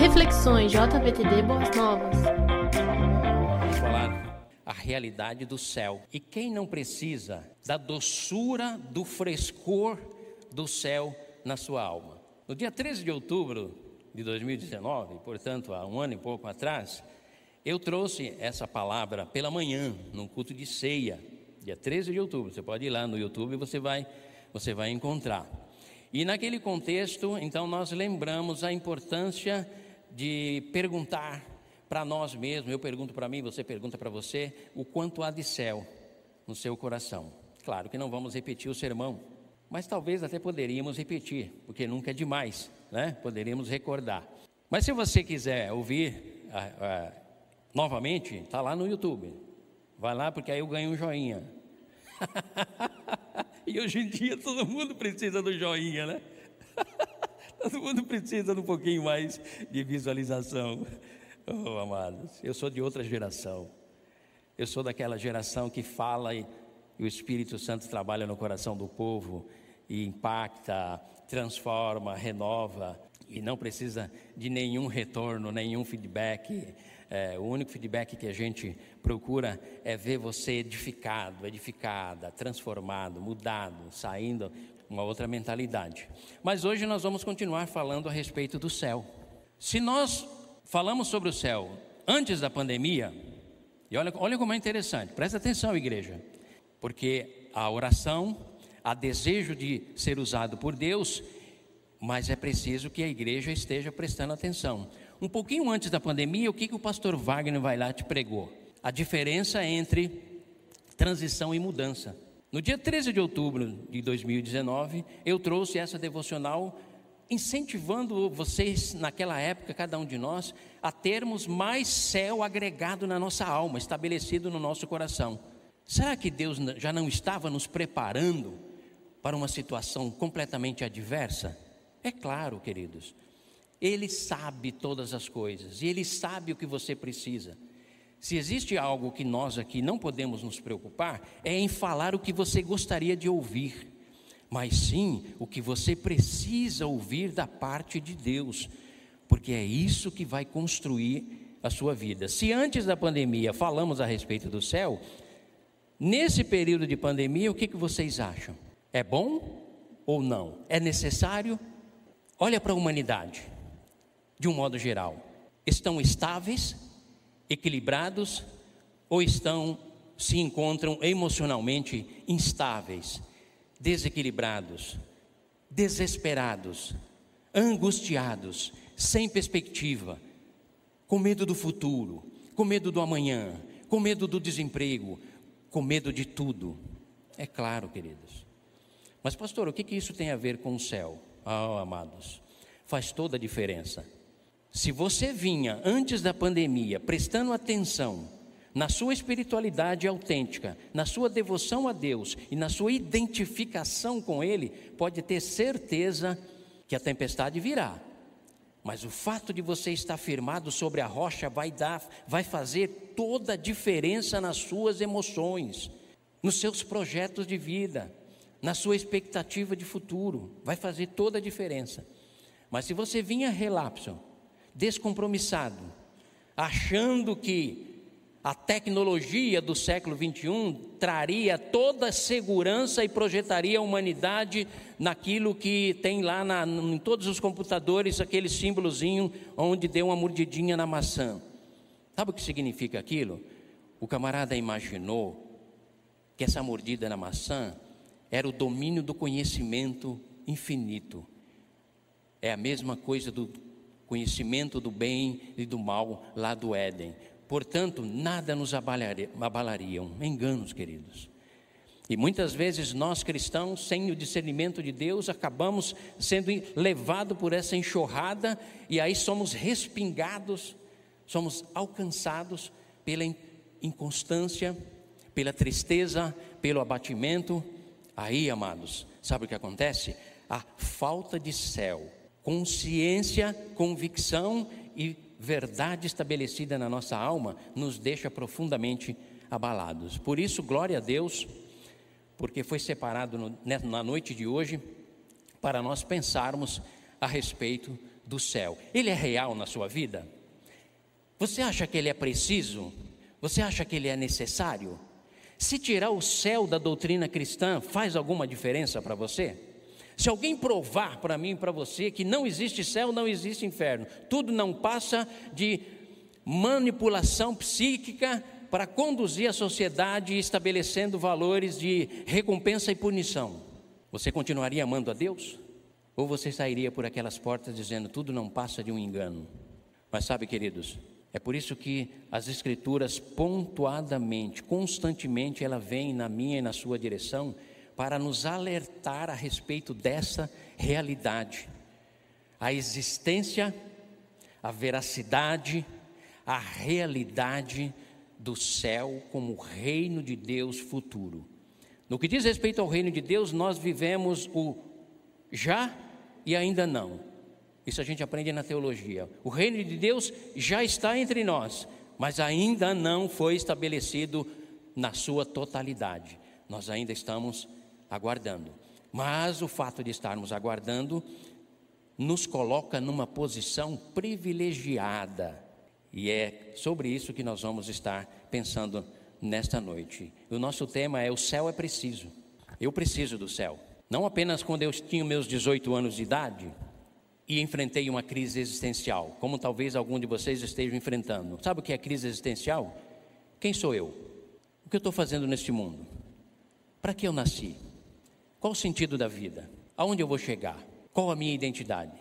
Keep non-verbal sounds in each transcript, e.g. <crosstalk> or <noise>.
Reflexões JVTD Boas Novas. Vamos falar a realidade do céu. E quem não precisa da doçura, do frescor do céu na sua alma? No dia 13 de outubro de 2019, portanto, há um ano e pouco atrás, eu trouxe essa palavra pela manhã, num culto de ceia, dia 13 de outubro. Você pode ir lá no YouTube e você vai, você vai encontrar. E naquele contexto, então, nós lembramos a importância de perguntar para nós mesmos, eu pergunto para mim, você pergunta para você, o quanto há de céu no seu coração. Claro que não vamos repetir o sermão, mas talvez até poderíamos repetir, porque nunca é demais, né? Poderíamos recordar. Mas se você quiser ouvir ah, ah, novamente, está lá no YouTube. Vai lá porque aí eu ganho um joinha. <laughs> e hoje em dia todo mundo precisa do joinha, né? <laughs> <laughs> todo mundo precisa de um pouquinho mais de visualização. <laughs> Oh, amados, eu sou de outra geração. Eu sou daquela geração que fala e, o Espírito Santo trabalha no coração do povo e impacta, transforma, renova e não precisa de nenhum retorno, nenhum feedback. É, o único feedback que a gente procura é ver você edificado, edificada, transformado, mudado, saindo uma outra mentalidade. Mas hoje nós vamos continuar falando a respeito do céu. Se nós falamos sobre o céu antes da pandemia, e olha, olha como é interessante, presta atenção, igreja, porque a oração, há desejo de ser usado por Deus, mas é preciso que a igreja esteja prestando atenção. Um pouquinho antes da pandemia, o que, que o pastor Wagner vai lá te pregou? A diferença entre transição e mudança. No dia 13 de outubro de 2019, eu trouxe essa devocional incentivando vocês, naquela época, cada um de nós, a termos mais céu agregado na nossa alma, estabelecido no nosso coração. Será que Deus já não estava nos preparando para uma situação completamente adversa? É claro, queridos. Ele sabe todas as coisas e ele sabe o que você precisa. Se existe algo que nós aqui não podemos nos preocupar, é em falar o que você gostaria de ouvir mas sim o que você precisa ouvir da parte de Deus, porque é isso que vai construir a sua vida. Se antes da pandemia falamos a respeito do céu, nesse período de pandemia, o que, vocês acham? É bom ou não? É necessário? Olha para a humanidade, de um modo geral. Estão estáveis, equilibrados ou estão se encontram emocionalmente instáveis? desequilibrados, desesperados, angustiados, sem perspectiva, com medo do futuro, com medo do amanhã, com medo do desemprego, com medo de tudo. É claro, queridos. Mas, pastor, o que, que isso tem a ver com o céu? Ah, oh, amados, faz toda a diferença. Se você vinha antes da pandemia prestando atenção na sua espiritualidade autêntica, na sua devoção a Deus e na sua identificação com Ele, pode ter certeza que a tempestade virá. Mas o fato de você estar firmado sobre a rocha vai dar, vai fazer toda a diferença nas suas emoções, nos seus projetos de vida, na sua expectativa de futuro, vai fazer toda a diferença. Mas se você vinha relapso, descompromissado, achando que a tecnologia do século 21 traria toda a segurança e projetaria a humanidade naquilo que tem lá na, em todos os computadores aquele símbolozinho onde deu uma mordidinha na maçã. Sabe o que significa aquilo? O camarada imaginou que essa mordida na maçã era o domínio do conhecimento infinito. É a mesma coisa do conhecimento do bem e do mal lá do Éden. Portanto, nada nos abalaria, abalariam. Enganos, queridos. E muitas vezes nós cristãos, sem o discernimento de Deus, acabamos sendo levados por essa enxurrada e aí somos respingados, somos alcançados pela inconstância, pela tristeza, pelo abatimento. Aí, amados, sabe o que acontece? A falta de céu, consciência, convicção e verdade estabelecida na nossa alma nos deixa profundamente abalados. Por isso, glória a Deus, porque foi separado no, na noite de hoje para nós pensarmos a respeito do céu, ele é real na sua vida? Você acha que ele é preciso? Você acha que ele é necessário? Se tirar o céu da doutrina cristã, faz alguma diferença para você? Se alguém provar para mim para você que não existe céu, não existe inferno, tudo não passa de manipulação psíquica para conduzir a sociedade estabelecendo valores de recompensa e punição, você continuaria amando a Deus? Ou você sairia por aquelas portas dizendo tudo não passa de um engano? Mas sabe, queridos, é por isso que as escrituras pontuadamente, constantemente, ela vem na minha e na sua direção para nos alertar a respeito dessa realidade. A existência, a veracidade, a realidade do céu como reino de Deus futuro. No que diz respeito ao reino de Deus, nós vivemos o já e ainda não. Isso a gente aprende na teologia. O reino de Deus já está entre nós, mas ainda não foi estabelecido na sua totalidade. Nós ainda estamos aguardando. Mas o fato de estarmos aguardando nos coloca numa posição privilegiada. E é sobre isso que nós vamos estar pensando nesta noite. O nosso tema é: o céu é preciso. Eu preciso do céu. Não apenas quando eu tinha meus 18 anos de idade, e enfrentei uma crise existencial, como talvez algum de vocês estejam enfrentando. Sabe o que é crise existencial? Quem sou eu? O que eu estou fazendo neste mundo? Para que eu nasci? Qual o sentido da vida? Aonde eu vou chegar? Qual a minha identidade?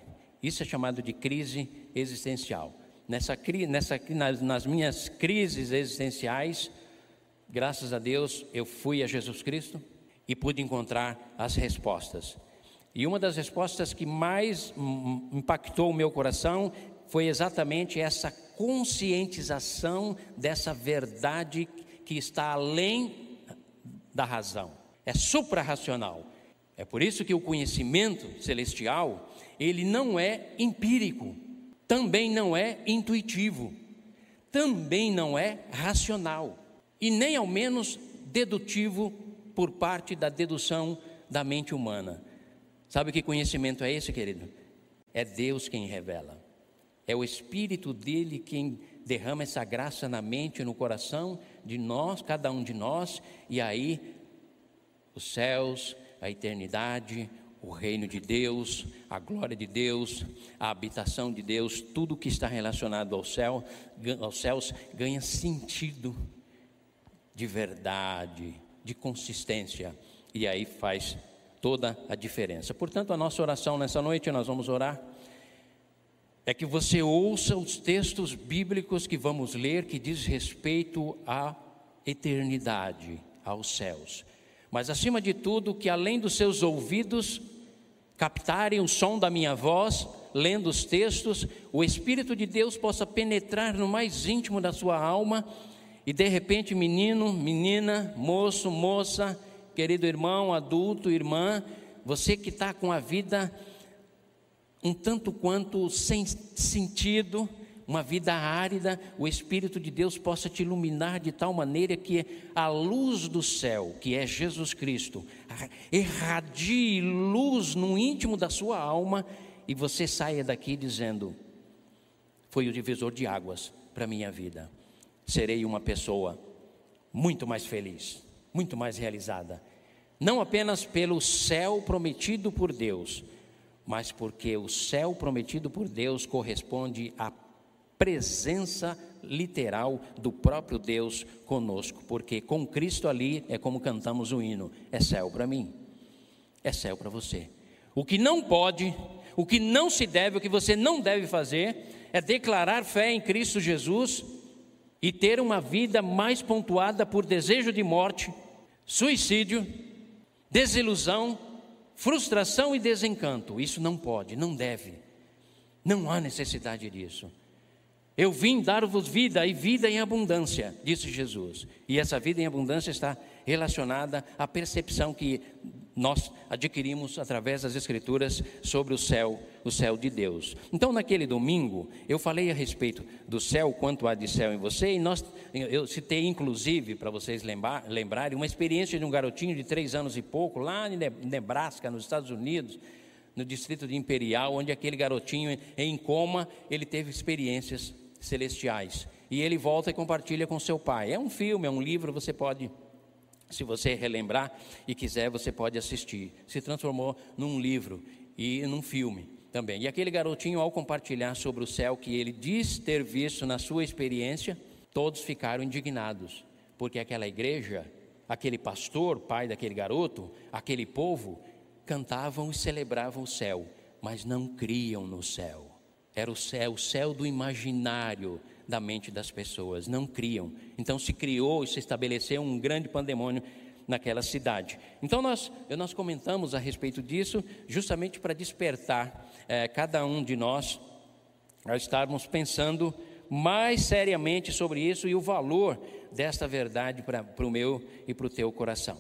Isso é chamado de crise existencial. Nessa, nessa, nas, nas minhas crises existenciais, graças a Deus, eu fui a Jesus Cristo e pude encontrar as respostas. E uma das respostas que mais impactou o meu coração foi exatamente essa conscientização dessa verdade que está além da razão, é suprarracional. É por isso que o conhecimento celestial, ele não é empírico, também não é intuitivo, também não é racional e nem ao menos dedutivo por parte da dedução da mente humana. Sabe que conhecimento é esse, querido? É Deus quem revela. É o Espírito dele quem derrama essa graça na mente e no coração de nós, cada um de nós, e aí os céus, a eternidade, o reino de Deus, a glória de Deus, a habitação de Deus, tudo que está relacionado ao céu, aos céus ganha sentido de verdade, de consistência, e aí faz toda a diferença. Portanto, a nossa oração nessa noite, nós vamos orar, é que você ouça os textos bíblicos que vamos ler que diz respeito à eternidade, aos céus. Mas acima de tudo, que além dos seus ouvidos captarem o som da minha voz, lendo os textos, o Espírito de Deus possa penetrar no mais íntimo da sua alma e de repente, menino, menina, moço, moça, querido irmão, adulto, irmã, você que está com a vida um tanto quanto sem sentido, uma vida árida, o Espírito de Deus possa te iluminar de tal maneira que a luz do céu, que é Jesus Cristo, irradie luz no íntimo da sua alma e você saia daqui dizendo: Foi o divisor de águas para a minha vida. Serei uma pessoa muito mais feliz, muito mais realizada, não apenas pelo céu prometido por Deus, mas porque o céu prometido por Deus corresponde à presença literal do próprio Deus conosco, porque com Cristo ali é como cantamos o hino: é céu para mim, é céu para você. O que não pode, o que não se deve, o que você não deve fazer, é declarar fé em Cristo Jesus e ter uma vida mais pontuada por desejo de morte, suicídio desilusão, frustração e desencanto. Isso não pode, não deve. Não há necessidade disso. Eu vim dar-vos vida e vida em abundância, disse Jesus. E essa vida em abundância está relacionada à percepção que nós adquirimos através das Escrituras sobre o céu, o céu de Deus. Então, naquele domingo, eu falei a respeito do céu, quanto há de céu em você, e nós, eu citei inclusive, para vocês lembrar, lembrarem, uma experiência de um garotinho de três anos e pouco, lá em Nebraska, nos Estados Unidos, no distrito de Imperial, onde aquele garotinho em coma, ele teve experiências celestiais. E ele volta e compartilha com seu pai. É um filme, é um livro, você pode, se você relembrar e quiser, você pode assistir. Se transformou num livro e num filme também. E aquele garotinho, ao compartilhar sobre o céu que ele diz ter visto na sua experiência, todos ficaram indignados, porque aquela igreja, aquele pastor, pai daquele garoto, aquele povo, cantavam e celebravam o céu, mas não criam no céu. Era o céu, o céu do imaginário da mente das pessoas, não criam. Então se criou e se estabeleceu um grande pandemônio naquela cidade. Então nós, nós comentamos a respeito disso, justamente para despertar é, cada um de nós a estarmos pensando mais seriamente sobre isso e o valor desta verdade para o meu e para o teu coração.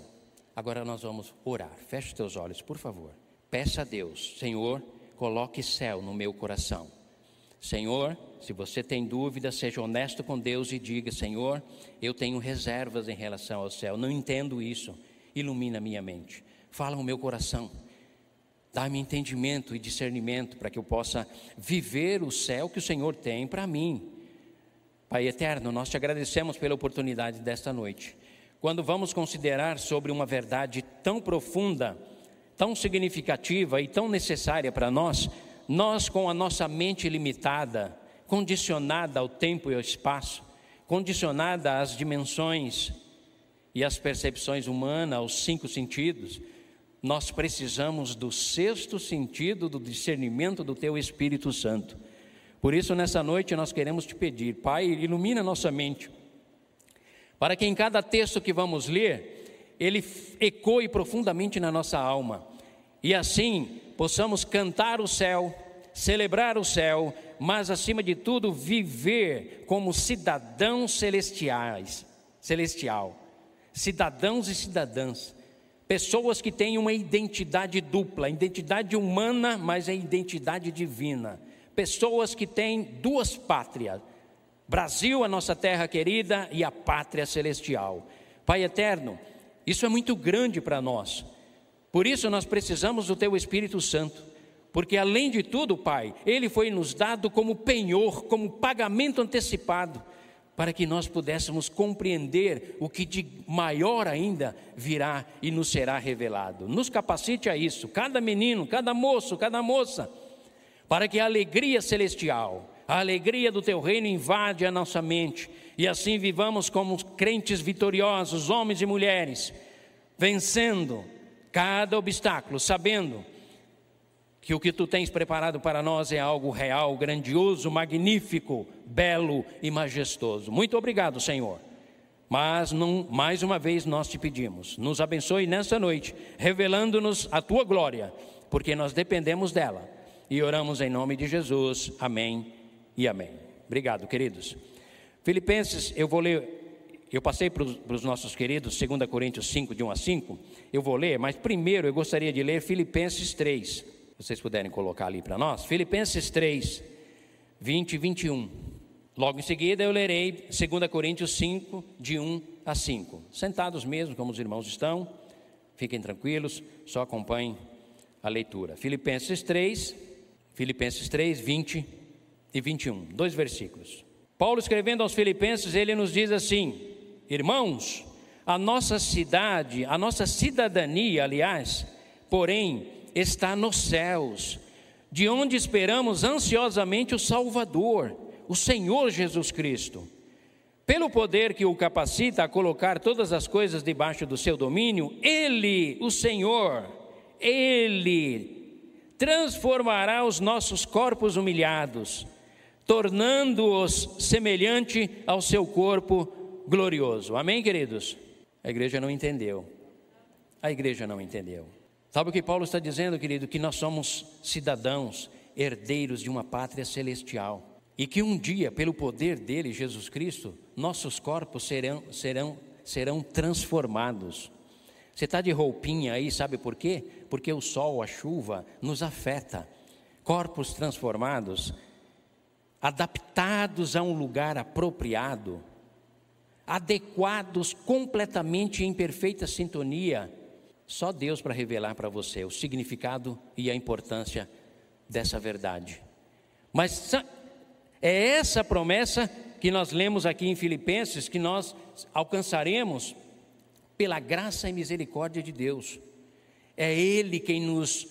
Agora nós vamos orar. Feche os teus olhos, por favor. Peça a Deus, Senhor, coloque céu no meu coração. Senhor, se você tem dúvida, seja honesto com Deus e diga: Senhor, eu tenho reservas em relação ao céu, não entendo isso. Ilumina minha mente, fala o meu coração, dá-me entendimento e discernimento para que eu possa viver o céu que o Senhor tem para mim. Pai eterno, nós te agradecemos pela oportunidade desta noite. Quando vamos considerar sobre uma verdade tão profunda, tão significativa e tão necessária para nós, nós, com a nossa mente limitada, condicionada ao tempo e ao espaço, condicionada às dimensões e às percepções humanas, aos cinco sentidos, nós precisamos do sexto sentido do discernimento do Teu Espírito Santo. Por isso, nessa noite, nós queremos te pedir, Pai, ilumina nossa mente, para que em cada texto que vamos ler, ele ecoe profundamente na nossa alma, e assim possamos cantar o céu, celebrar o céu, mas acima de tudo viver como cidadãos celestiais, celestial, cidadãos e cidadãs, pessoas que têm uma identidade dupla, identidade humana, mas a identidade divina, pessoas que têm duas pátrias, Brasil, a nossa terra querida, e a pátria celestial. Pai eterno, isso é muito grande para nós. Por isso nós precisamos do Teu Espírito Santo, porque além de tudo, Pai, Ele foi nos dado como penhor, como pagamento antecipado, para que nós pudéssemos compreender o que de maior ainda virá e nos será revelado. Nos capacite a isso, cada menino, cada moço, cada moça, para que a alegria celestial, a alegria do Teu reino invade a nossa mente e assim vivamos como crentes vitoriosos, homens e mulheres, vencendo cada obstáculo, sabendo que o que tu tens preparado para nós é algo real, grandioso, magnífico, belo e majestoso. Muito obrigado, Senhor. Mas não, mais uma vez nós te pedimos, nos abençoe nessa noite, revelando-nos a tua glória, porque nós dependemos dela. E oramos em nome de Jesus. Amém e amém. Obrigado, queridos. Filipenses, eu vou ler eu passei para os nossos queridos, 2 Coríntios 5, de 1 a 5. Eu vou ler, mas primeiro eu gostaria de ler Filipenses 3. Se vocês puderem colocar ali para nós. Filipenses 3, 20 e 21. Logo em seguida eu lerei 2 Coríntios 5, de 1 a 5. Sentados mesmo, como os irmãos estão, fiquem tranquilos, só acompanhem a leitura. Filipenses 3, Filipenses 3, 20 e 21. Dois versículos. Paulo escrevendo aos Filipenses, ele nos diz assim: Irmãos, a nossa cidade, a nossa cidadania, aliás, porém, está nos céus, de onde esperamos ansiosamente o Salvador, o Senhor Jesus Cristo. Pelo poder que o capacita a colocar todas as coisas debaixo do seu domínio, Ele, o Senhor, Ele transformará os nossos corpos humilhados, tornando-os semelhante ao seu corpo glorioso. Amém, queridos? A igreja não entendeu. A igreja não entendeu. Sabe o que Paulo está dizendo, querido? Que nós somos cidadãos, herdeiros de uma pátria celestial. E que um dia, pelo poder dele, Jesus Cristo, nossos corpos serão, serão, serão transformados. Você está de roupinha aí, sabe por quê? Porque o sol, a chuva, nos afeta. Corpos transformados, adaptados a um lugar apropriado, adequados completamente em perfeita sintonia, Só Deus para revelar para você o significado e a importância dessa verdade. Mas é essa promessa que nós lemos aqui em Filipenses que nós alcançaremos pela graça e misericórdia de Deus. É Ele quem nos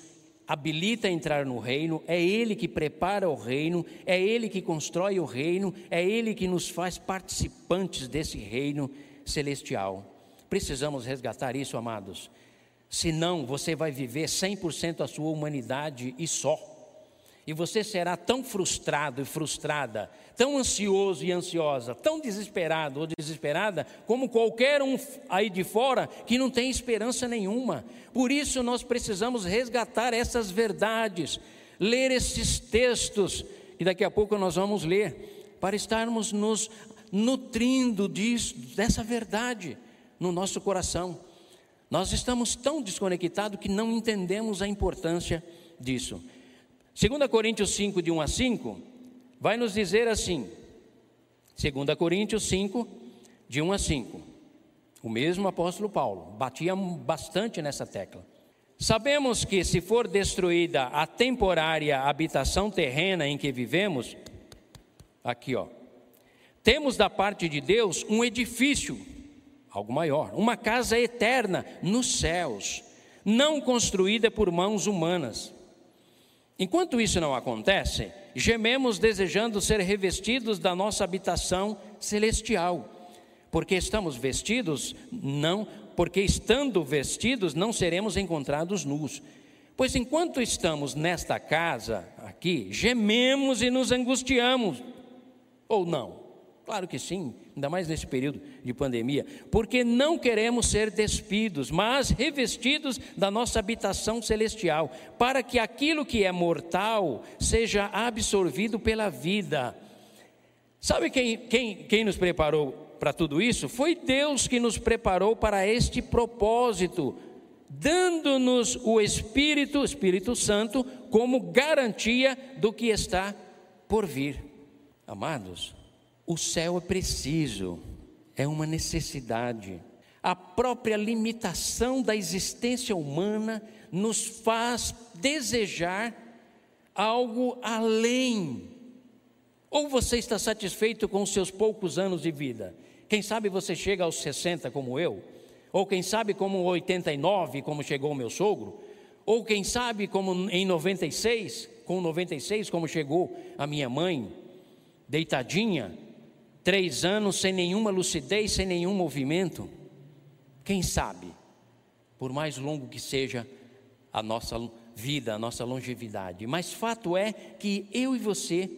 habilita a entrar no reino, é Ele que prepara o reino, é Ele que constrói o reino, é Ele que nos faz participantes desse reino celestial. Precisamos resgatar isso, amados. Senão, você vai viver 100% a sua humanidade e só. E você será tão frustrado e frustrada, tão ansioso e ansiosa, tão desesperado ou desesperada, como qualquer um aí de fora que não tem esperança nenhuma. Por isso nós precisamos resgatar essas verdades, ler esses textos, que daqui a pouco nós vamos ler, para estarmos nos nutrindo disso, dessa verdade no nosso coração. Nós estamos tão desconectados que não entendemos a importância disso. 2 Coríntios 5, de 1 a 5, vai nos dizer assim: 2 Coríntios 5, de 1 a 5. O mesmo apóstolo Paulo batia bastante nessa tecla. Sabemos que, se for destruída a temporária habitação terrena em que vivemos, aqui ó, temos da parte de Deus um edifício, algo maior, uma casa eterna nos céus, não construída por mãos humanas. Enquanto isso não acontece, gememos desejando ser revestidos da nossa habitação celestial. Porque estamos vestidos, não, porque estando vestidos não seremos encontrados nus. Pois enquanto estamos nesta casa aqui, gememos e nos angustiamos. Ou não? Claro que sim, ainda mais nesse período de pandemia, porque não queremos ser despidos, mas revestidos da nossa habitação celestial, para que aquilo que é mortal seja absorvido pela vida. Sabe quem, quem, quem nos preparou para tudo isso? Foi Deus que nos preparou para este propósito, dando-nos o Espírito, Espírito Santo, como garantia do que está por vir. Amados, o céu é preciso, é uma necessidade. A própria limitação da existência humana nos faz desejar algo além. Ou você está satisfeito com os seus poucos anos de vida? Quem sabe você chega aos 60 como eu? Ou quem sabe como 89, como chegou o meu sogro? Ou quem sabe como em 96, com 96 como chegou a minha mãe, deitadinha, Três anos sem nenhuma lucidez, sem nenhum movimento. Quem sabe, por mais longo que seja a nossa vida, a nossa longevidade. Mas fato é que eu e você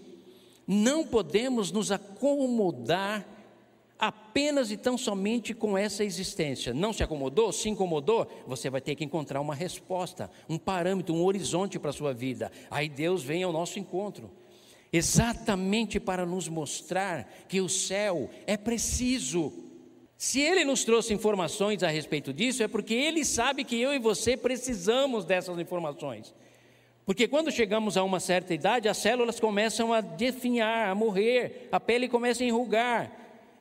não podemos nos acomodar apenas e tão somente com essa existência. Não se acomodou? Se incomodou? Você vai ter que encontrar uma resposta, um parâmetro, um horizonte para a sua vida. Aí Deus vem ao nosso encontro exatamente para nos mostrar que o céu é preciso. Se ele nos trouxe informações a respeito disso, é porque ele sabe que eu e você precisamos dessas informações. Porque quando chegamos a uma certa idade, as células começam a definhar, a morrer, a pele começa a enrugar,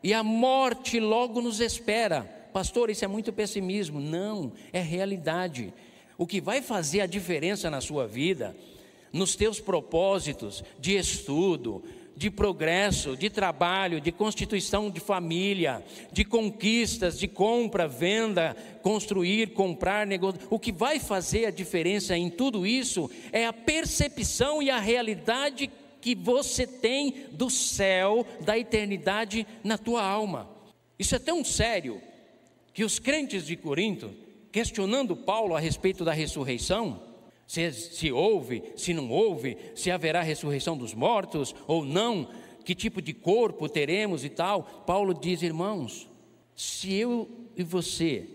e a morte logo nos espera. Pastor, isso é muito pessimismo. Não, é realidade. O que vai fazer a diferença na sua vida nos teus propósitos de estudo, de progresso, de trabalho, de constituição de família, de conquistas, de compra, venda, construir, comprar, negócio. O que vai fazer a diferença em tudo isso é a percepção e a realidade que você tem do céu, da eternidade na tua alma. Isso é tão sério que os crentes de Corinto, questionando Paulo a respeito da ressurreição, se, se houve, se não houve, se haverá ressurreição dos mortos ou não, que tipo de corpo teremos e tal. Paulo diz, irmãos, se eu e você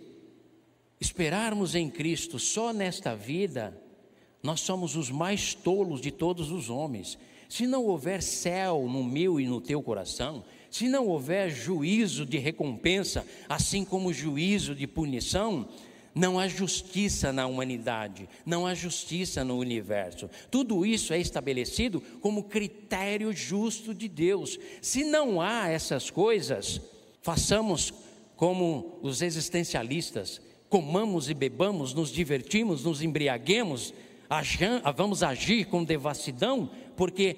esperarmos em Cristo só nesta vida, nós somos os mais tolos de todos os homens. Se não houver céu no meu e no teu coração, se não houver juízo de recompensa, assim como juízo de punição, não há justiça na humanidade, não há justiça no universo. Tudo isso é estabelecido como critério justo de Deus. Se não há essas coisas, façamos como os existencialistas comamos e bebamos, nos divertimos, nos embriaguemos, vamos agir com devassidão, porque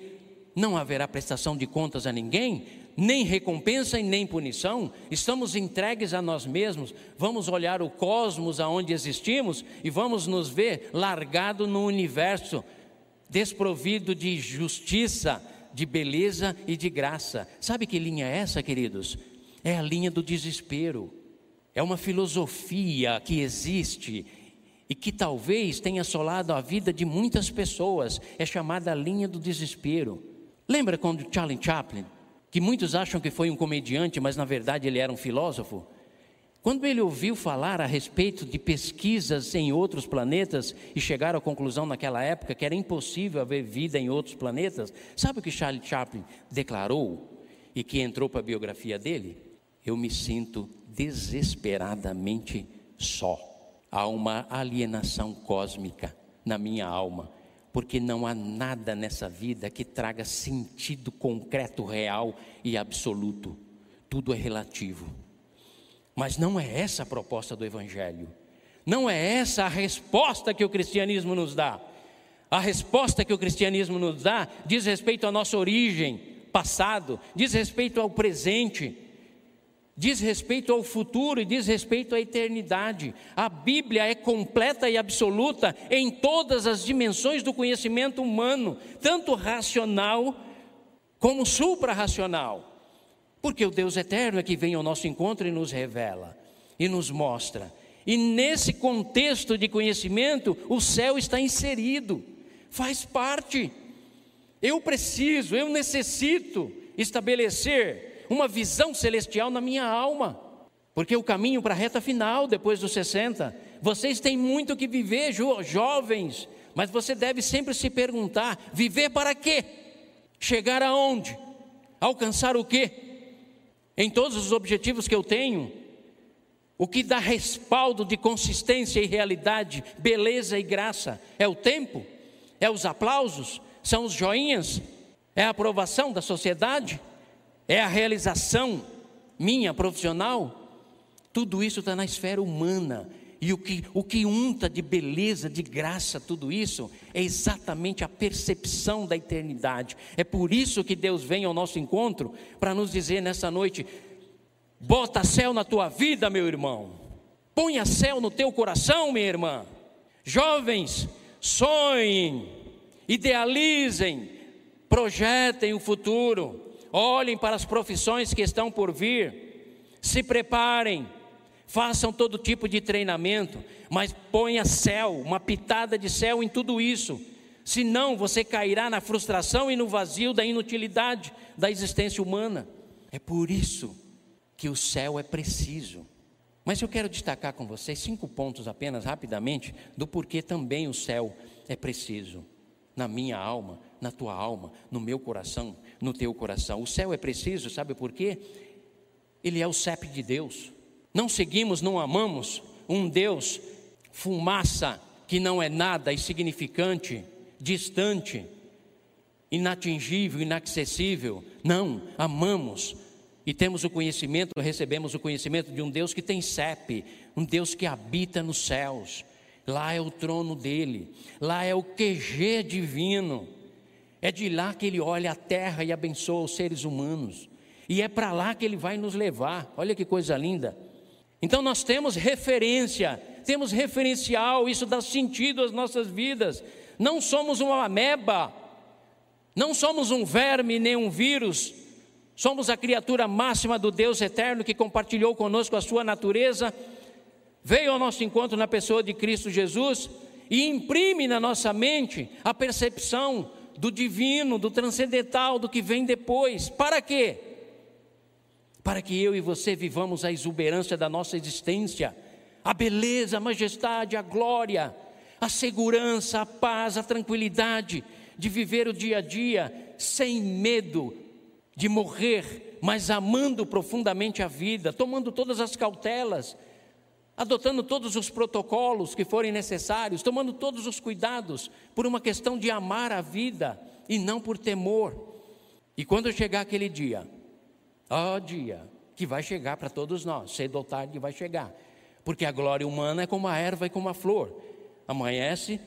não haverá prestação de contas a ninguém, nem recompensa e nem punição, estamos entregues a nós mesmos, vamos olhar o cosmos aonde existimos e vamos nos ver largado no universo, desprovido de justiça, de beleza e de graça. Sabe que linha é essa, queridos? É a linha do desespero. É uma filosofia que existe e que talvez tenha assolado a vida de muitas pessoas. É chamada a linha do desespero. Lembra quando Charlie Chaplin, que muitos acham que foi um comediante, mas na verdade ele era um filósofo? Quando ele ouviu falar a respeito de pesquisas em outros planetas e chegaram à conclusão naquela época que era impossível haver vida em outros planetas, sabe o que Charlie Chaplin declarou e que entrou para a biografia dele? Eu me sinto desesperadamente só. Há uma alienação cósmica na minha alma, porque não há nada nessa vida que traga sentido concreto, real e absoluto. Tudo é relativo. Mas não é essa a proposta do Evangelho. Não é essa a resposta que o cristianismo nos dá. A resposta que o cristianismo nos dá diz respeito à nossa origem, passado, diz respeito ao presente diz respeito ao futuro e diz respeito à eternidade. A Bíblia é completa e absoluta em todas as dimensões do conhecimento humano, tanto racional como suprarracional. Porque o Deus eterno é que vem ao nosso encontro e nos revela e nos mostra. E nesse contexto de conhecimento, o céu está inserido, faz parte. Eu preciso, eu necessito estabelecer uma visão celestial na minha alma, porque o caminho para a reta final, depois dos 60, vocês têm muito que viver, jo jovens, mas você deve sempre se perguntar: viver para quê? Chegar aonde? Alcançar o quê? Em todos os objetivos que eu tenho, o que dá respaldo de consistência e realidade, beleza e graça, é o tempo, é os aplausos, são os joinhas, é a aprovação da sociedade é a realização minha profissional, tudo isso está na esfera humana. E o que, o que unta de beleza, de graça, tudo isso, é exatamente a percepção da eternidade. É por isso que Deus vem ao nosso encontro para nos dizer nessa noite: bota céu na tua vida, meu irmão, ponha céu no teu coração, minha irmã. Jovens, sonhem, idealizem, projetem o futuro olhem para as profissões que estão por vir, se preparem, façam todo tipo de treinamento, mas ponha céu, uma pitada de céu em tudo isso. Senão você cairá na frustração e no vazio da inutilidade da existência humana. É por isso que o céu é preciso. Mas eu quero destacar com vocês cinco pontos apenas rapidamente do porquê também o céu é preciso na minha alma, na tua alma, no meu coração, no teu coração. O céu é preciso, sabe por quê? Ele é o CEP de Deus. Não seguimos, não amamos um Deus fumaça que não é nada insignificante, distante, inatingível, inacessível. Não, amamos e temos o conhecimento, recebemos o conhecimento de um Deus que tem CEP, um Deus que habita nos céus. Lá é o trono dele, lá é o QG divino. É de lá que ele olha a terra e abençoa os seres humanos. E é para lá que ele vai nos levar. Olha que coisa linda. Então nós temos referência, temos referencial, isso dá sentido às nossas vidas. Não somos uma ameba, não somos um verme nem um vírus, somos a criatura máxima do Deus eterno que compartilhou conosco a sua natureza, veio ao nosso encontro na pessoa de Cristo Jesus e imprime na nossa mente a percepção do divino, do transcendental, do que vem depois. Para quê? Para que eu e você vivamos a exuberância da nossa existência, a beleza, a majestade, a glória, a segurança, a paz, a tranquilidade de viver o dia a dia sem medo de morrer, mas amando profundamente a vida, tomando todas as cautelas, adotando todos os protocolos que forem necessários, tomando todos os cuidados, por uma questão de amar a vida e não por temor. E quando chegar aquele dia, ó dia, que vai chegar para todos nós, cedo ou tarde vai chegar, porque a glória humana é como a erva e como a flor. Amanhece,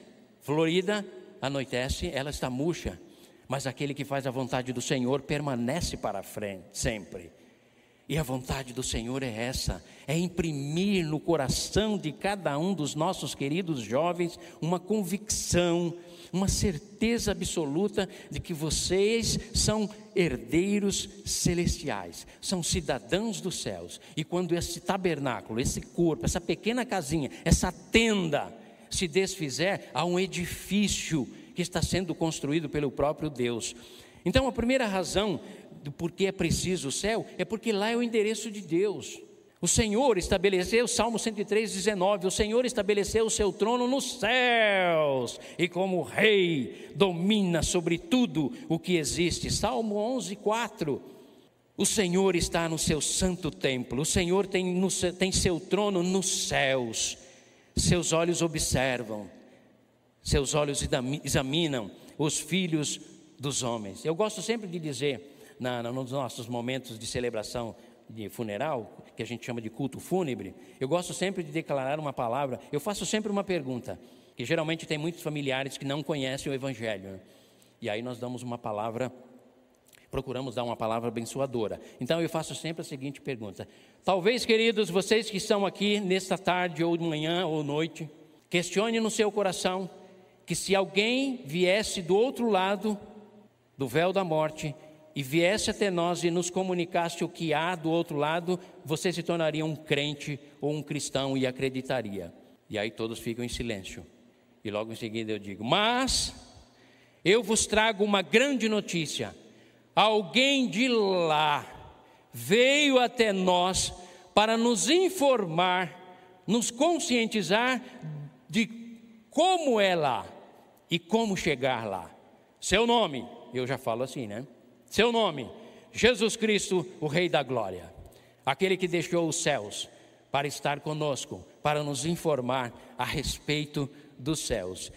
florida, anoitece, ela está murcha. Mas aquele que faz a vontade do Senhor permanece para frente, sempre. E a vontade do Senhor é essa: é imprimir no coração de cada um dos nossos queridos jovens uma convicção, uma certeza absoluta de que vocês são herdeiros celestiais, são cidadãos dos céus. E quando esse tabernáculo, esse corpo, essa pequena casinha, essa tenda se desfizer, há um edifício que está sendo construído pelo próprio Deus. Então, a primeira razão do porquê é preciso o céu, é porque lá é o endereço de Deus. O Senhor estabeleceu, Salmo 103, 19: O Senhor estabeleceu o seu trono nos céus, e como Rei domina sobre tudo o que existe. Salmo 11, 4. O Senhor está no seu santo templo, o Senhor tem, no, tem seu trono nos céus, seus olhos observam, seus olhos examinam os filhos dos homens. Eu gosto sempre de dizer, na, nos nossos momentos de celebração de funeral, que a gente chama de culto fúnebre, eu gosto sempre de declarar uma palavra, eu faço sempre uma pergunta, que geralmente tem muitos familiares que não conhecem o Evangelho, né? e aí nós damos uma palavra, procuramos dar uma palavra abençoadora. Então eu faço sempre a seguinte pergunta: talvez, queridos, vocês que estão aqui nesta tarde, ou manhã, ou noite, questione no seu coração que se alguém viesse do outro lado do véu da morte e viesse até nós e nos comunicasse o que há do outro lado, você se tornaria um crente ou um cristão e acreditaria. E aí todos ficam em silêncio. E logo em seguida eu digo: Mas eu vos trago uma grande notícia. Alguém de lá veio até nós para nos informar, nos conscientizar de como é lá e como chegar lá. Seu nome, eu já falo assim, né? Seu nome, Jesus Cristo, o Rei da Glória, aquele que deixou os céus para estar conosco, para nos informar a respeito dos céus.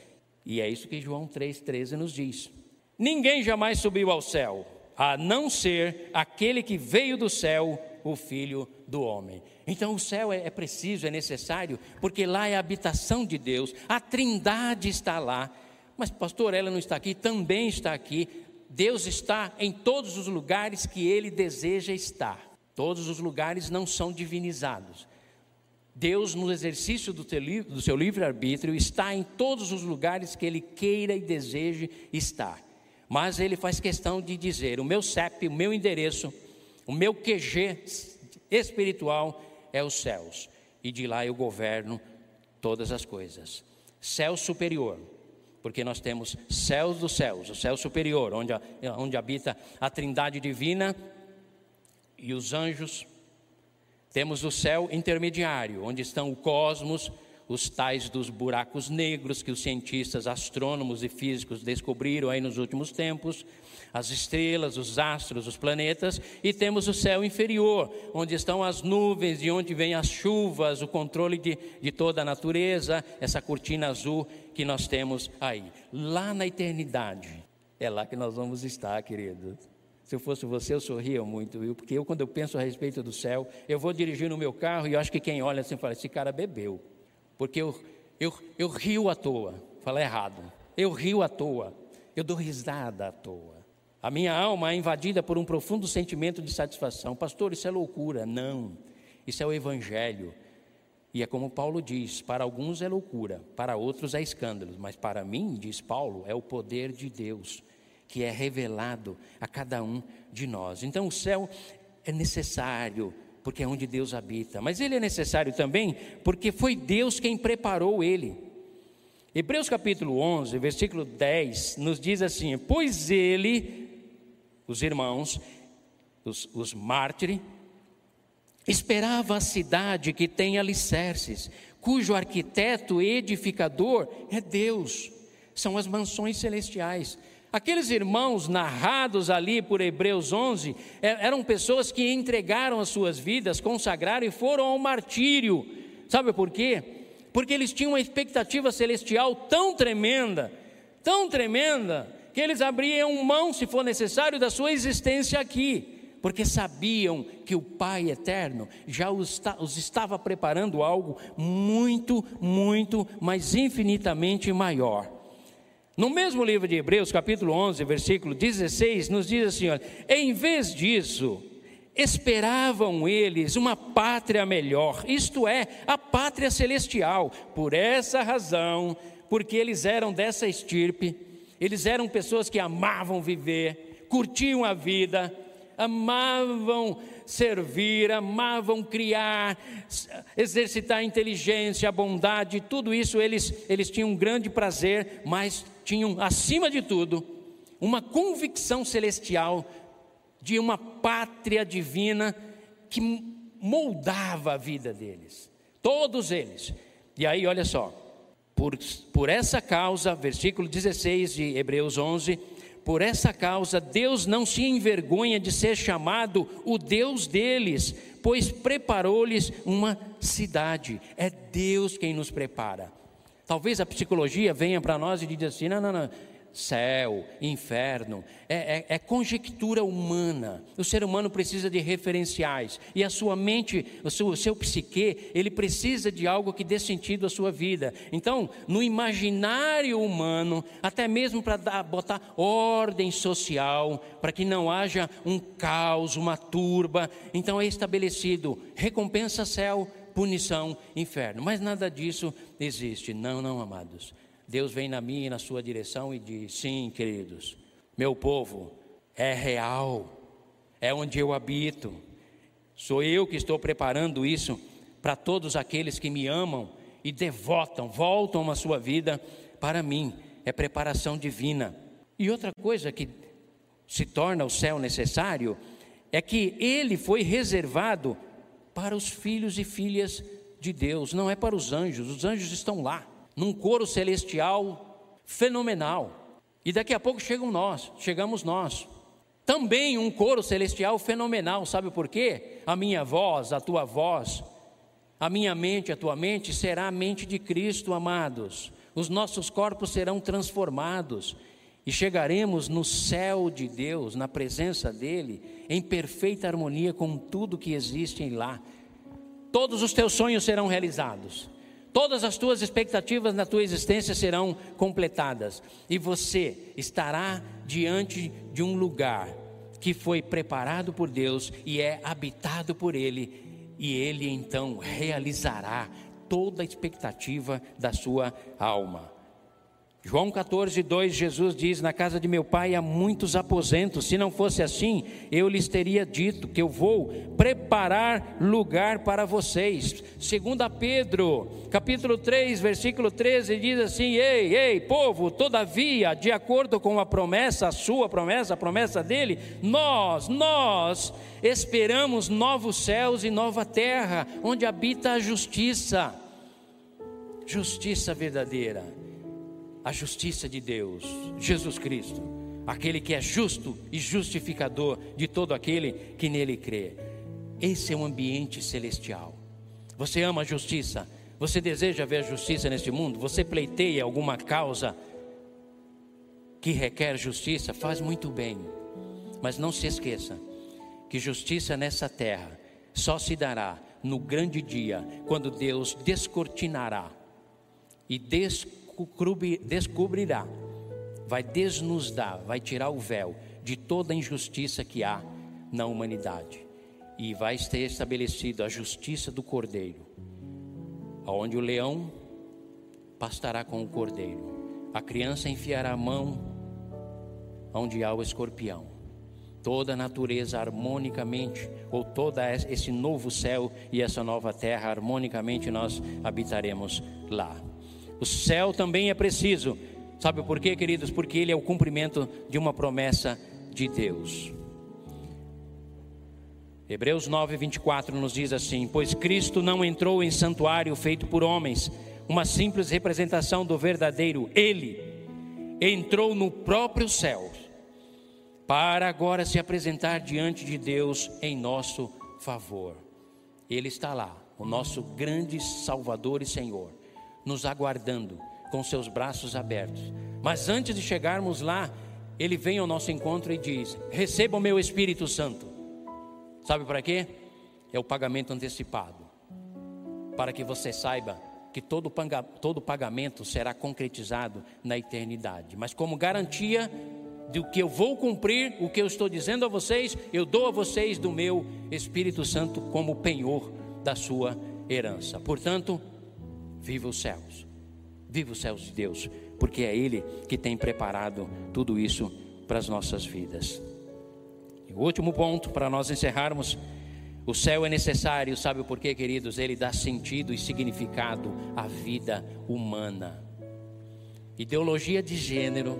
E é isso que João 3,13 nos diz: Ninguém jamais subiu ao céu, a não ser aquele que veio do céu, o Filho do Homem. Então o céu é, é preciso, é necessário, porque lá é a habitação de Deus, a Trindade está lá. Mas, pastor, ela não está aqui, também está aqui. Deus está em todos os lugares que Ele deseja estar. Todos os lugares não são divinizados. Deus, no exercício do, do seu livre-arbítrio, está em todos os lugares que Ele queira e deseje estar. Mas Ele faz questão de dizer: o meu CEP, o meu endereço, o meu QG espiritual é os céus. E de lá eu governo todas as coisas. Céu superior, porque nós temos céus dos céus, o céu superior, onde, onde habita a trindade divina e os anjos. Temos o céu intermediário, onde estão o cosmos, os tais dos buracos negros que os cientistas, astrônomos e físicos descobriram aí nos últimos tempos as estrelas, os astros, os planetas, e temos o céu inferior, onde estão as nuvens, de onde vêm as chuvas, o controle de, de toda a natureza, essa cortina azul que nós temos aí. Lá na eternidade, é lá que nós vamos estar, queridos. Se eu fosse você, eu sorria muito, viu? Porque eu, quando eu penso a respeito do céu, eu vou dirigir no meu carro e eu acho que quem olha assim fala: esse cara bebeu. Porque eu, eu, eu rio à toa. Fala errado. Eu rio à toa. Eu dou risada à toa. A minha alma é invadida por um profundo sentimento de satisfação. Pastor, isso é loucura. Não, isso é o Evangelho. E é como Paulo diz: para alguns é loucura, para outros é escândalo, mas para mim, diz Paulo, é o poder de Deus que é revelado a cada um de nós. Então o céu é necessário, porque é onde Deus habita, mas ele é necessário também porque foi Deus quem preparou ele. Hebreus capítulo 11, versículo 10, nos diz assim: Pois ele os irmãos, os, os mártires, esperava a cidade que tem alicerces, cujo arquiteto e edificador é Deus, são as mansões celestiais. Aqueles irmãos narrados ali por Hebreus 11 é, eram pessoas que entregaram as suas vidas, consagraram e foram ao martírio. Sabe por quê? Porque eles tinham uma expectativa celestial tão tremenda, tão tremenda, que eles abriam mão, se for necessário, da sua existência aqui, porque sabiam que o Pai eterno já os, os estava preparando algo muito, muito, mas infinitamente maior. No mesmo livro de Hebreus, capítulo 11, versículo 16, nos diz assim: olha, em vez disso, esperavam eles uma pátria melhor, isto é, a pátria celestial. Por essa razão, porque eles eram dessa estirpe, eles eram pessoas que amavam viver, curtiam a vida, amavam servir, amavam criar, exercitar a inteligência, a bondade, tudo isso eles, eles tinham um grande prazer, mas tinham, acima de tudo, uma convicção celestial de uma pátria divina que moldava a vida deles, todos eles. E aí, olha só, por, por essa causa, versículo 16 de Hebreus 11 por essa causa, Deus não se envergonha de ser chamado o Deus deles, pois preparou-lhes uma cidade. É Deus quem nos prepara. Talvez a psicologia venha para nós e diga assim: não, não, não, céu, inferno, é, é, é, conjectura humana. O ser humano precisa de referenciais e a sua mente, o seu, o seu psique, ele precisa de algo que dê sentido à sua vida. Então, no imaginário humano, até mesmo para botar ordem social, para que não haja um caos, uma turba, então é estabelecido recompensa céu, punição inferno. Mas nada disso existe. Não, não, amados. Deus vem na minha e na sua direção e diz: Sim, queridos, meu povo é real, é onde eu habito. Sou eu que estou preparando isso para todos aqueles que me amam e devotam, voltam a sua vida para mim. É preparação divina. E outra coisa que se torna o céu necessário é que ele foi reservado para os filhos e filhas de Deus, não é para os anjos. Os anjos estão lá num coro celestial fenomenal. E daqui a pouco chegam nós, chegamos nós. Também um coro celestial fenomenal, sabe por quê? A minha voz, a tua voz, a minha mente, a tua mente será a mente de Cristo, amados. Os nossos corpos serão transformados e chegaremos no céu de Deus, na presença dEle, em perfeita harmonia com tudo que existe lá. Todos os teus sonhos serão realizados. Todas as tuas expectativas na tua existência serão completadas e você estará diante de um lugar que foi preparado por Deus e é habitado por Ele, e Ele então realizará toda a expectativa da sua alma. João 14, 2, Jesus diz: Na casa de meu pai há muitos aposentos, se não fosse assim, eu lhes teria dito que eu vou preparar lugar para vocês. Segunda Pedro, capítulo 3, versículo 13, diz assim: Ei, ei, povo, todavia, de acordo com a promessa, a sua promessa, a promessa dele, nós, nós esperamos novos céus e nova terra, onde habita a justiça, justiça verdadeira a justiça de Deus, Jesus Cristo, aquele que é justo e justificador de todo aquele que nele crê. Esse é um ambiente celestial. Você ama a justiça? Você deseja ver a justiça neste mundo? Você pleiteia alguma causa que requer justiça? Faz muito bem. Mas não se esqueça que justiça nessa terra só se dará no grande dia, quando Deus descortinará e descortinará descobrirá, vai desnudar, vai tirar o véu de toda a injustiça que há na humanidade e vai ser estabelecido a justiça do cordeiro, aonde o leão pastará com o cordeiro, a criança enfiará a mão onde há o escorpião. Toda a natureza harmonicamente, ou todo esse novo céu e essa nova terra, harmonicamente nós habitaremos lá. O céu também é preciso. Sabe por quê, queridos? Porque ele é o cumprimento de uma promessa de Deus. Hebreus 9, 24 nos diz assim: Pois Cristo não entrou em santuário feito por homens, uma simples representação do verdadeiro, Ele entrou no próprio céu, para agora se apresentar diante de Deus em nosso favor. Ele está lá, o nosso grande Salvador e Senhor nos aguardando com seus braços abertos. Mas antes de chegarmos lá, ele vem ao nosso encontro e diz: Receba o meu Espírito Santo. Sabe para quê? É o pagamento antecipado. Para que você saiba que todo, todo pagamento será concretizado na eternidade. Mas como garantia do que eu vou cumprir, o que eu estou dizendo a vocês, eu dou a vocês do meu Espírito Santo como penhor da sua herança. Portanto, viva os céus. Viva os céus de Deus, porque é Ele que tem preparado tudo isso para as nossas vidas. E o último ponto, para nós encerrarmos, o céu é necessário, sabe por quê, queridos? Ele dá sentido e significado à vida humana. Ideologia de gênero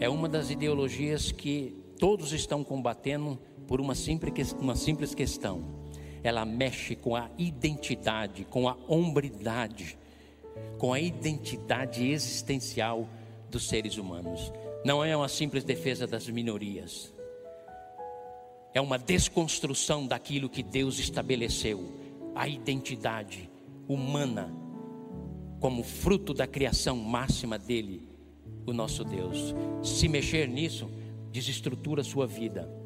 é uma das ideologias que todos estão combatendo por uma simples, uma simples questão. Ela mexe com a identidade, com a hombridade, com a identidade existencial dos seres humanos. Não é uma simples defesa das minorias. É uma desconstrução daquilo que Deus estabeleceu, a identidade humana como fruto da criação máxima dele, o nosso Deus. Se mexer nisso, desestrutura sua vida.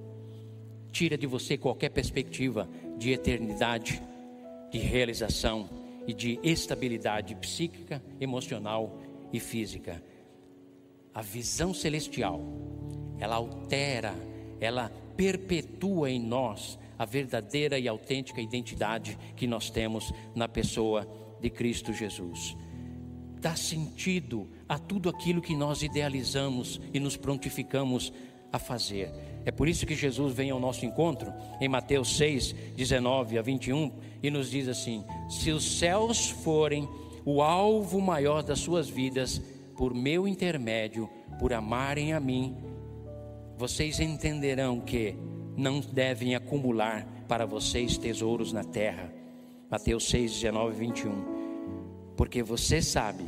Tira de você qualquer perspectiva de eternidade, de realização e de estabilidade psíquica, emocional e física a visão celestial, ela altera, ela perpetua em nós a verdadeira e autêntica identidade que nós temos na pessoa de Cristo Jesus. Dá sentido a tudo aquilo que nós idealizamos e nos prontificamos a fazer. É por isso que Jesus vem ao nosso encontro em Mateus 6, 19 a 21 e nos diz assim: Se os céus forem o alvo maior das suas vidas, por meu intermédio, por amarem a mim, vocês entenderão que não devem acumular para vocês tesouros na terra. Mateus 6, 19 e 21. Porque você sabe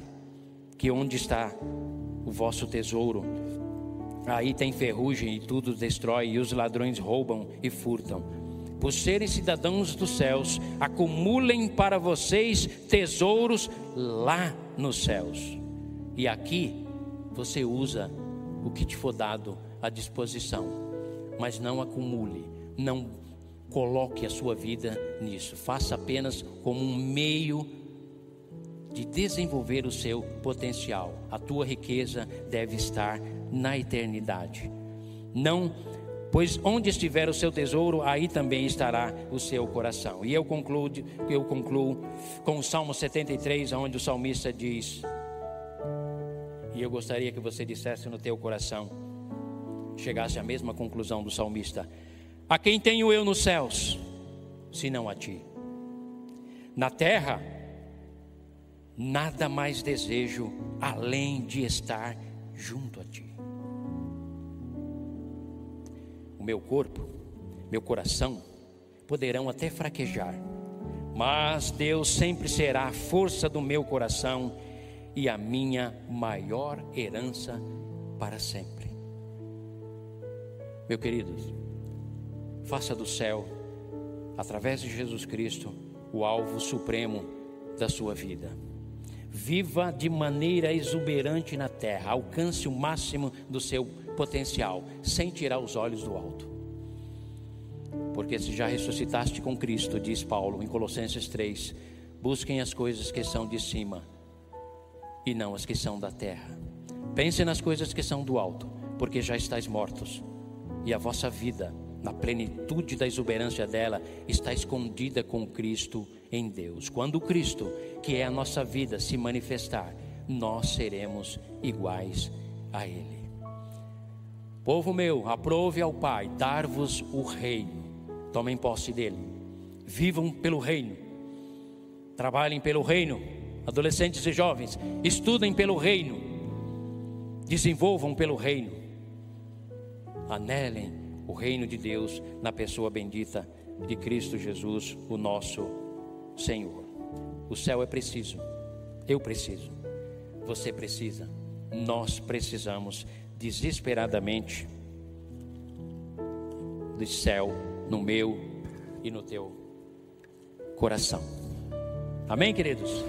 que onde está o vosso tesouro, aí tem ferrugem e tudo destrói, e os ladrões roubam e furtam. Por serem cidadãos dos céus, acumulem para vocês tesouros lá nos céus e aqui você usa o que te for dado à disposição, mas não acumule, não coloque a sua vida nisso. Faça apenas como um meio de desenvolver o seu potencial. A tua riqueza deve estar na eternidade. Não, pois onde estiver o seu tesouro, aí também estará o seu coração. E eu concluo, eu concluo com o Salmo 73, onde o salmista diz: e eu gostaria que você dissesse no teu coração, chegasse à mesma conclusão do salmista: A quem tenho eu nos céus, senão a ti? Na terra, nada mais desejo além de estar junto a ti. O meu corpo, meu coração poderão até fraquejar, mas Deus sempre será a força do meu coração e a minha maior herança para sempre. Meu querido, faça do céu, através de Jesus Cristo, o alvo supremo da sua vida. Viva de maneira exuberante na terra, alcance o máximo do seu potencial, sem tirar os olhos do alto. Porque se já ressuscitaste com Cristo, diz Paulo em Colossenses 3, busquem as coisas que são de cima e não as que são da terra. Pense nas coisas que são do alto, porque já estáis mortos, e a vossa vida, na plenitude da exuberância dela, está escondida com Cristo em Deus. Quando Cristo, que é a nossa vida, se manifestar, nós seremos iguais a Ele. Povo meu, aprove ao Pai dar-vos o reino. Tomem posse dele. Vivam pelo reino. Trabalhem pelo reino adolescentes e jovens, estudem pelo reino, desenvolvam pelo reino, anelem o reino de Deus na pessoa bendita de Cristo Jesus, o nosso Senhor. O céu é preciso, eu preciso, você precisa, nós precisamos desesperadamente do céu no meu e no teu coração. Amém, queridos?